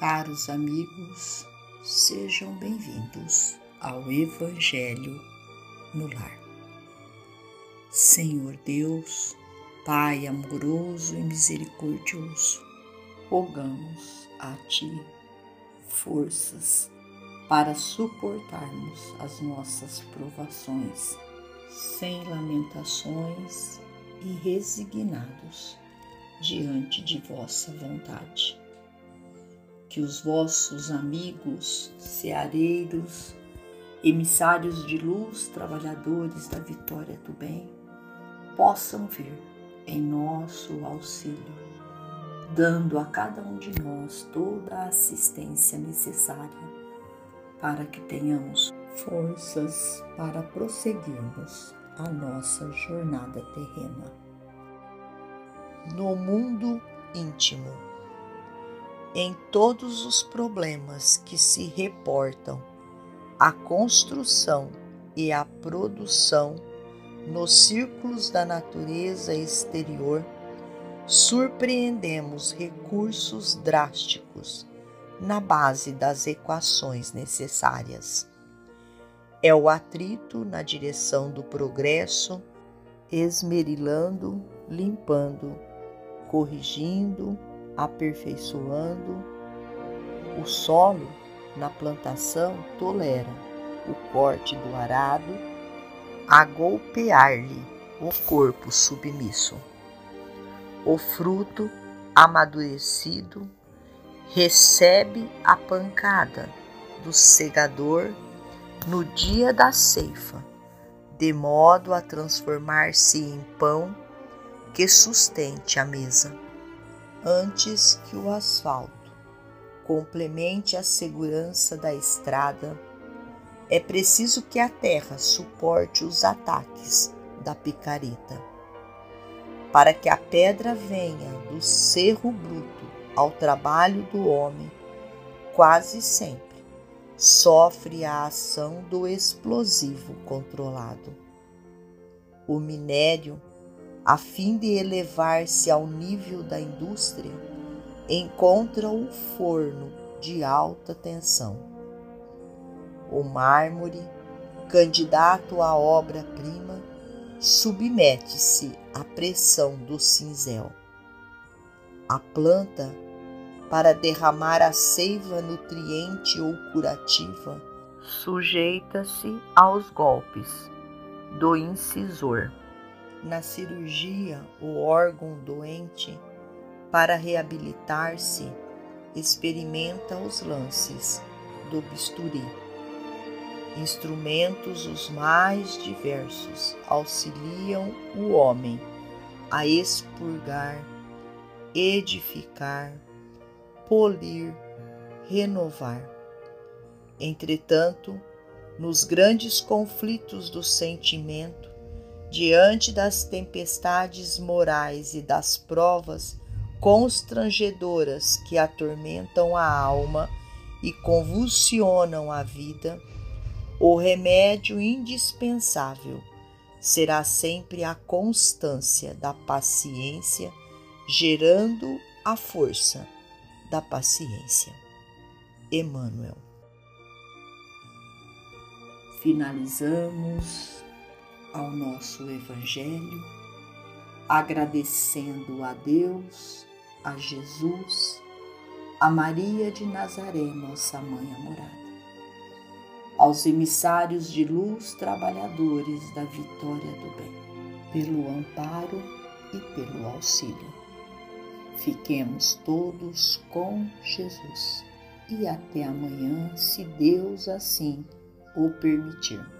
Caros amigos, sejam bem-vindos ao Evangelho no Lar. Senhor Deus, Pai amoroso e misericordioso, rogamos a Ti forças para suportarmos as nossas provações sem lamentações e resignados diante de vossa vontade que os vossos amigos, ceareiros, emissários de luz, trabalhadores da vitória do bem, possam vir em nosso auxílio, dando a cada um de nós toda a assistência necessária para que tenhamos forças para prosseguirmos a nossa jornada terrena. No mundo íntimo, em todos os problemas que se reportam à construção e à produção nos círculos da natureza exterior, surpreendemos recursos drásticos na base das equações necessárias. É o atrito na direção do progresso, esmerilando, limpando, corrigindo, aperfeiçoando. O solo na plantação tolera o corte do arado, a golpear-lhe o corpo submisso. O fruto amadurecido recebe a pancada do segador no dia da ceifa, de modo a transformar-se em pão que sustente a mesa antes que o asfalto complemente a segurança da estrada, é preciso que a terra suporte os ataques da picareta. Para que a pedra venha do cerro bruto ao trabalho do homem, quase sempre sofre a ação do explosivo controlado. O minério a fim de elevar-se ao nível da indústria, encontra o forno de alta tensão. O mármore, candidato à obra-prima, submete-se à pressão do cinzel. A planta, para derramar a seiva nutriente ou curativa, sujeita-se aos golpes do incisor na cirurgia o órgão doente, para reabilitar-se, experimenta os lances do bisturi. Instrumentos os mais diversos auxiliam o homem a expurgar, edificar, polir, renovar. Entretanto, nos grandes conflitos do sentimento, diante das tempestades morais e das provas constrangedoras que atormentam a alma e convulsionam a vida, o remédio indispensável será sempre a constância da paciência, gerando a força da paciência. Emmanuel. Finalizamos ao nosso Evangelho, agradecendo a Deus, a Jesus, a Maria de Nazaré, nossa mãe amorada, aos emissários de luz, trabalhadores da vitória do bem, pelo amparo e pelo auxílio. Fiquemos todos com Jesus e até amanhã, se Deus assim o permitir.